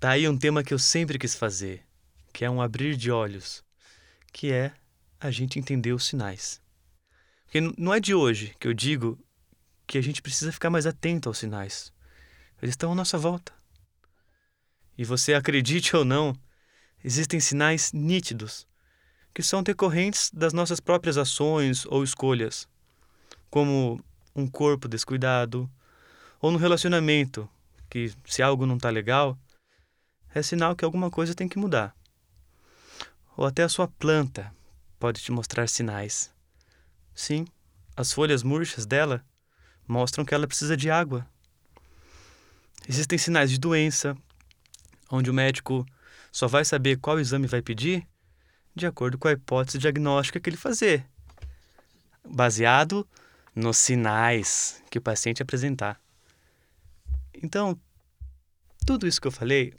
Tá aí um tema que eu sempre quis fazer, que é um abrir de olhos, que é a gente entender os sinais. Porque não é de hoje que eu digo que a gente precisa ficar mais atento aos sinais. Eles estão à nossa volta. E você acredite ou não, existem sinais nítidos que são decorrentes das nossas próprias ações ou escolhas, como um corpo descuidado, ou no relacionamento, que se algo não está legal, é sinal que alguma coisa tem que mudar. Ou até a sua planta pode te mostrar sinais. Sim, as folhas murchas dela mostram que ela precisa de água. Existem sinais de doença, onde o médico só vai saber qual exame vai pedir de acordo com a hipótese diagnóstica que ele fazer, baseado nos sinais que o paciente apresentar. Então, tudo isso que eu falei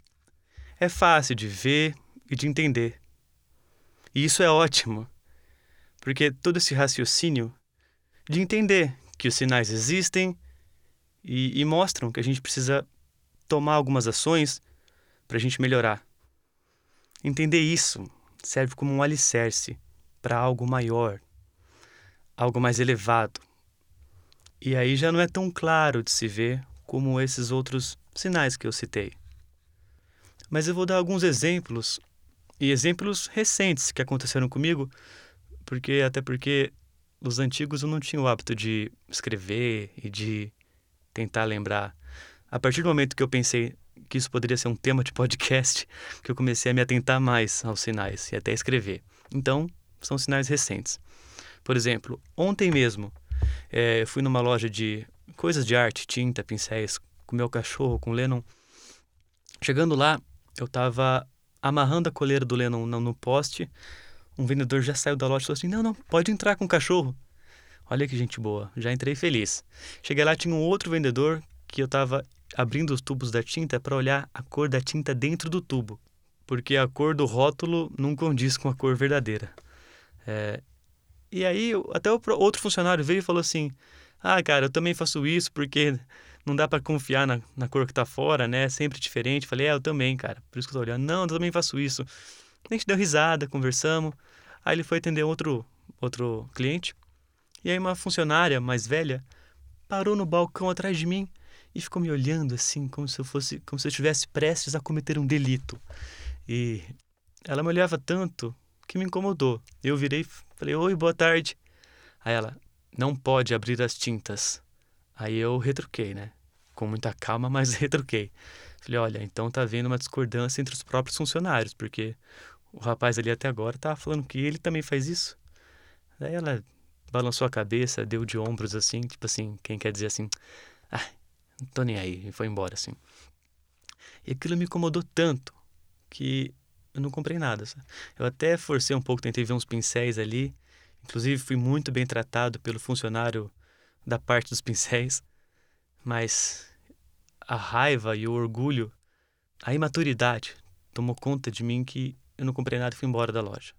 é fácil de ver e de entender. E isso é ótimo, porque todo esse raciocínio de entender que os sinais existem e, e mostram que a gente precisa tomar algumas ações para a gente melhorar. Entender isso serve como um alicerce para algo maior, algo mais elevado. E aí já não é tão claro de se ver como esses outros sinais que eu citei. Mas eu vou dar alguns exemplos e exemplos recentes que aconteceram comigo, porque até porque os antigos não tinha o hábito de escrever e de tentar lembrar. A partir do momento que eu pensei que isso poderia ser um tema de podcast, que eu comecei a me atentar mais aos sinais e até escrever. Então, são sinais recentes. Por exemplo, ontem mesmo, é, eu fui numa loja de coisas de arte, tinta, pincéis, com meu cachorro, com o Lennon. Chegando lá, eu estava amarrando a coleira do Lennon no, no poste. Um vendedor já saiu da loja e falou assim: Não, não, pode entrar com o cachorro. Olha que gente boa, já entrei feliz. Cheguei lá, tinha um outro vendedor que eu estava abrindo os tubos da tinta para olhar a cor da tinta dentro do tubo, porque a cor do rótulo não condiz com a cor verdadeira. É... E aí, até o outro funcionário veio e falou assim: Ah, cara, eu também faço isso porque não dá para confiar na, na cor que tá fora, né? É sempre diferente. Falei, é, eu também, cara. Por isso que eu tô olhando. Não, eu também faço isso. A gente deu risada, conversamos. Aí ele foi atender outro, outro cliente. E aí uma funcionária mais velha parou no balcão atrás de mim e ficou me olhando assim, como se eu fosse, como se eu estivesse prestes a cometer um delito. E ela me olhava tanto que me incomodou. Eu virei e falei: "Oi, boa tarde". Aí ela: "Não pode abrir as tintas". Aí eu retruquei, né? Com muita calma, mas retruquei. Falei, olha, então tá havendo uma discordância entre os próprios funcionários, porque o rapaz ali até agora tava falando que ele também faz isso. Daí ela balançou a cabeça, deu de ombros assim, tipo assim, quem quer dizer assim, ah, não tô nem aí, e foi embora assim. E aquilo me incomodou tanto que eu não comprei nada. Sabe? Eu até forcei um pouco, tentei ver uns pincéis ali. Inclusive fui muito bem tratado pelo funcionário da parte dos pincéis, mas a raiva e o orgulho, a imaturidade tomou conta de mim que eu não comprei nada e fui embora da loja.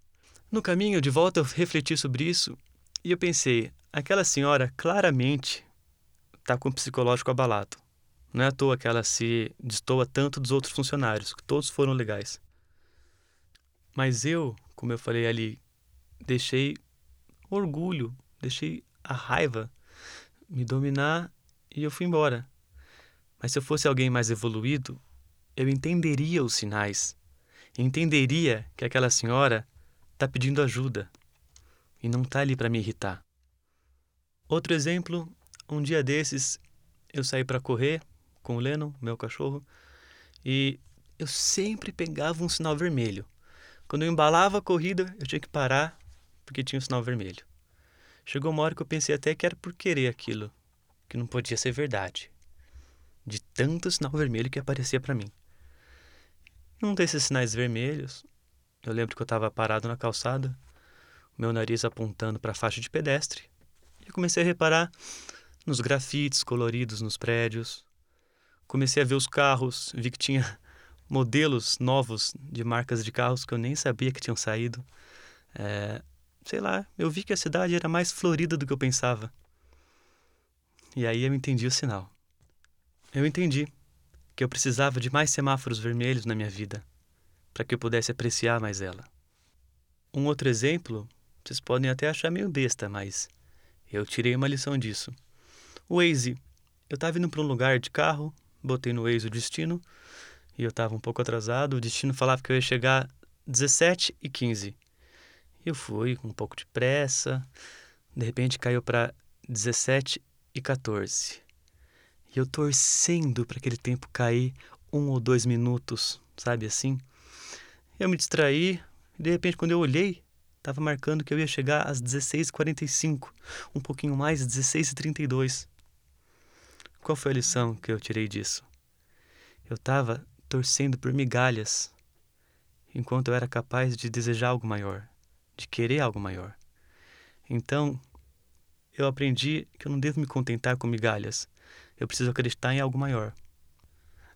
No caminho de volta eu refleti sobre isso e eu pensei, aquela senhora claramente está com o psicológico abalado. Não é à toa que ela se destoa tanto dos outros funcionários, que todos foram legais. Mas eu, como eu falei ali, deixei orgulho, deixei a raiva me dominar e eu fui embora. Mas se eu fosse alguém mais evoluído, eu entenderia os sinais. Entenderia que aquela senhora está pedindo ajuda e não está ali para me irritar. Outro exemplo, um dia desses eu saí para correr com o Lennon, meu cachorro, e eu sempre pegava um sinal vermelho. Quando eu embalava a corrida, eu tinha que parar porque tinha um sinal vermelho. Chegou uma hora que eu pensei até que era por querer aquilo, que não podia ser verdade. De tanto sinal vermelho que aparecia para mim. Um desses sinais vermelhos, eu lembro que eu estava parado na calçada, meu nariz apontando para a faixa de pedestre, e comecei a reparar nos grafites coloridos nos prédios. Comecei a ver os carros, vi que tinha modelos novos de marcas de carros que eu nem sabia que tinham saído. É, sei lá, eu vi que a cidade era mais florida do que eu pensava. E aí eu entendi o sinal. Eu entendi que eu precisava de mais semáforos vermelhos na minha vida para que eu pudesse apreciar mais ela. Um outro exemplo, vocês podem até achar meio besta, mas eu tirei uma lição disso. O Waze. Eu estava indo para um lugar de carro, botei no Waze o destino e eu estava um pouco atrasado. O destino falava que eu ia chegar 17 e 15. Eu fui com um pouco de pressa, de repente caiu para 17 e 14. E eu torcendo para aquele tempo cair um ou dois minutos, sabe assim? Eu me distraí, e de repente, quando eu olhei, estava marcando que eu ia chegar às 16h45, um pouquinho mais, 16h32. Qual foi a lição que eu tirei disso? Eu estava torcendo por migalhas, enquanto eu era capaz de desejar algo maior, de querer algo maior. Então, eu aprendi que eu não devo me contentar com migalhas. Eu preciso acreditar em algo maior.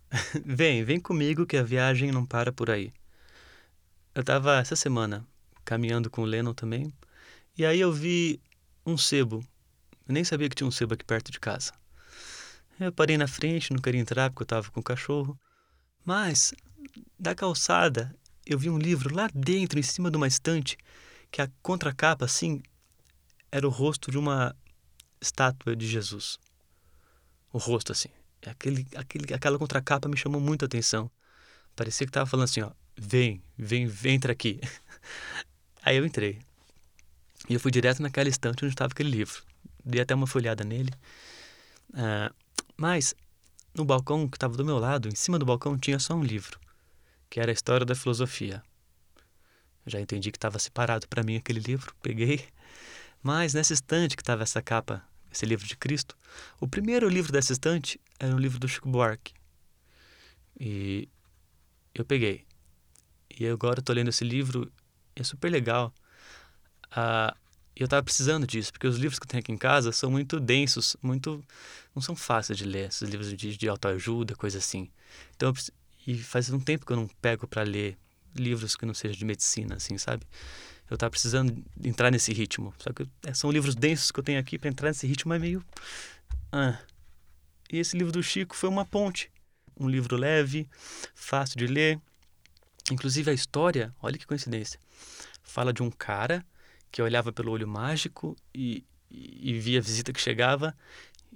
vem, vem comigo que a viagem não para por aí. Eu estava essa semana caminhando com o Lennon também, e aí eu vi um sebo. Eu nem sabia que tinha um sebo aqui perto de casa. Eu parei na frente, não queria entrar porque eu estava com o cachorro. Mas, da calçada, eu vi um livro lá dentro, em cima de uma estante, que a contracapa, assim, era o rosto de uma estátua de Jesus. O rosto, assim. Aquele, aquele, aquela contracapa me chamou muito a atenção. Parecia que estava falando assim, ó, vem, vem, vem, entra aqui. Aí eu entrei. E eu fui direto naquela estante onde estava aquele livro. Dei até uma folhada nele. Uh, mas, no balcão que estava do meu lado, em cima do balcão, tinha só um livro, que era a História da Filosofia. Já entendi que estava separado para mim aquele livro, peguei. Mas nessa estante que estava essa capa, esse livro de Cristo, o primeiro livro dessa estante era um livro do Chico Buarque. E eu peguei. E agora eu tô lendo esse livro, é super legal. Ah, eu estava precisando disso, porque os livros que eu tenho aqui em casa são muito densos, muito não são fáceis de ler, esses livros de, de autoajuda, coisa assim. Então, e faz um tempo que eu não pego para ler livros que não sejam de medicina, assim, sabe? Eu estava precisando entrar nesse ritmo. Só que é, são livros densos que eu tenho aqui para entrar nesse ritmo é meio ah. E esse livro do Chico foi uma ponte, um livro leve, fácil de ler, Inclusive a história, olha que coincidência, fala de um cara que olhava pelo olho mágico e, e, e via a visita que chegava.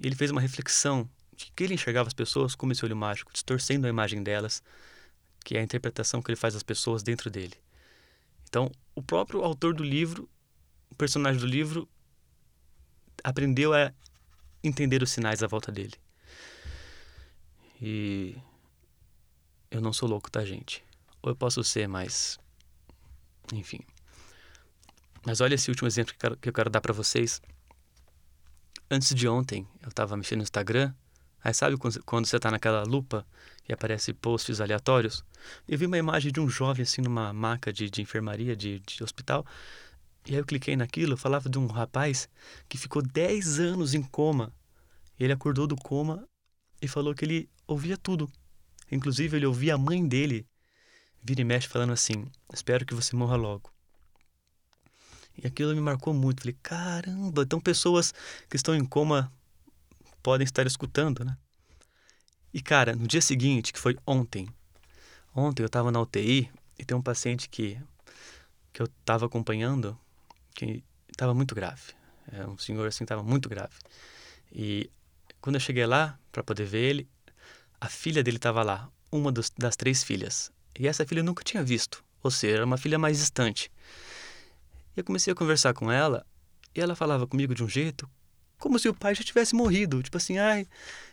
Ele fez uma reflexão de que ele enxergava as pessoas como esse olho mágico, distorcendo a imagem delas, que é a interpretação que ele faz das pessoas dentro dele. Então, o próprio autor do livro, o personagem do livro, aprendeu a entender os sinais à volta dele. E eu não sou louco, tá, gente? ou eu posso ser mais. Enfim. Mas olha esse último exemplo que eu quero, que eu quero dar para vocês. Antes de ontem, eu estava mexendo no Instagram. Aí sabe quando, você está naquela lupa e aparece posts aleatórios? Eu vi uma imagem de um jovem assim numa maca de, de enfermaria, de, de hospital. E aí eu cliquei naquilo, falava de um rapaz que ficou 10 anos em coma. Ele acordou do coma e falou que ele ouvia tudo. Inclusive, ele ouvia a mãe dele vira e mexe falando assim: Espero que você morra logo. E aquilo me marcou muito. Falei: caramba, então pessoas que estão em coma podem estar escutando, né? E cara, no dia seguinte, que foi ontem, ontem eu estava na UTI e tem um paciente que, que eu estava acompanhando que estava muito grave. É um senhor assim, estava muito grave. E quando eu cheguei lá para poder ver ele, a filha dele estava lá, uma dos, das três filhas. E essa filha eu nunca tinha visto, ou seja, era uma filha mais distante. E eu comecei a conversar com ela, e ela falava comigo de um jeito como se o pai já tivesse morrido. Tipo assim, ai,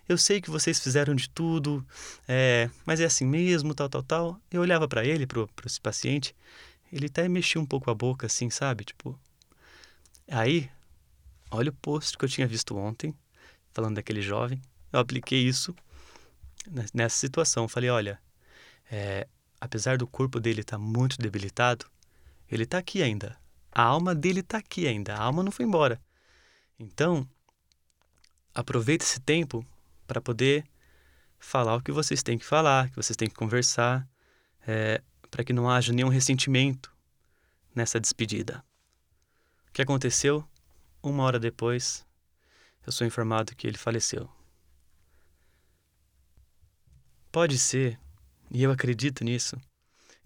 eu sei que vocês fizeram de tudo, é, mas é assim mesmo, tal, tal, tal. Eu olhava para ele, pro esse paciente, ele até mexia um pouco a boca, assim, sabe? Tipo. Aí, olha o post que eu tinha visto ontem, falando daquele jovem. Eu apliquei isso nessa situação. Falei, olha, é, apesar do corpo dele estar tá muito debilitado, ele está aqui ainda. A alma dele está aqui ainda. A alma não foi embora. Então, aproveita esse tempo para poder falar o que vocês têm que falar, que vocês têm que conversar, é, para que não haja nenhum ressentimento nessa despedida. O que aconteceu? Uma hora depois, eu sou informado que ele faleceu. Pode ser, e eu acredito nisso,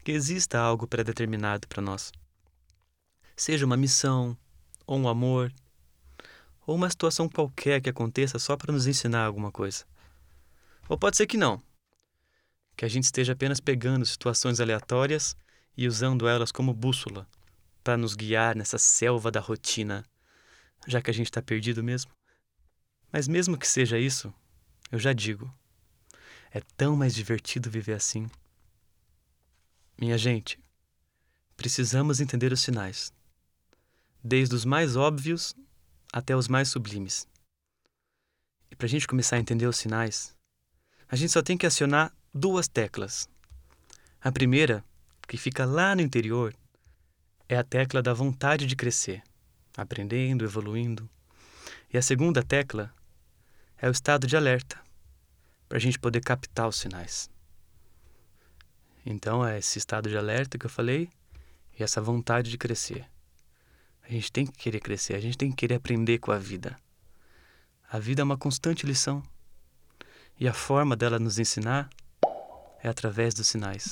que exista algo pré-determinado para nós. Seja uma missão, ou um amor, ou uma situação qualquer que aconteça só para nos ensinar alguma coisa. Ou pode ser que não. Que a gente esteja apenas pegando situações aleatórias e usando elas como bússola para nos guiar nessa selva da rotina, já que a gente está perdido mesmo. Mas mesmo que seja isso, eu já digo, é tão mais divertido viver assim. Minha gente, precisamos entender os sinais, desde os mais óbvios até os mais sublimes. E para a gente começar a entender os sinais, a gente só tem que acionar duas teclas. A primeira, que fica lá no interior, é a tecla da vontade de crescer, aprendendo, evoluindo. E a segunda tecla é o estado de alerta, para a gente poder captar os sinais. Então, é esse estado de alerta que eu falei e essa vontade de crescer. A gente tem que querer crescer, a gente tem que querer aprender com a vida. A vida é uma constante lição. E a forma dela nos ensinar é através dos sinais.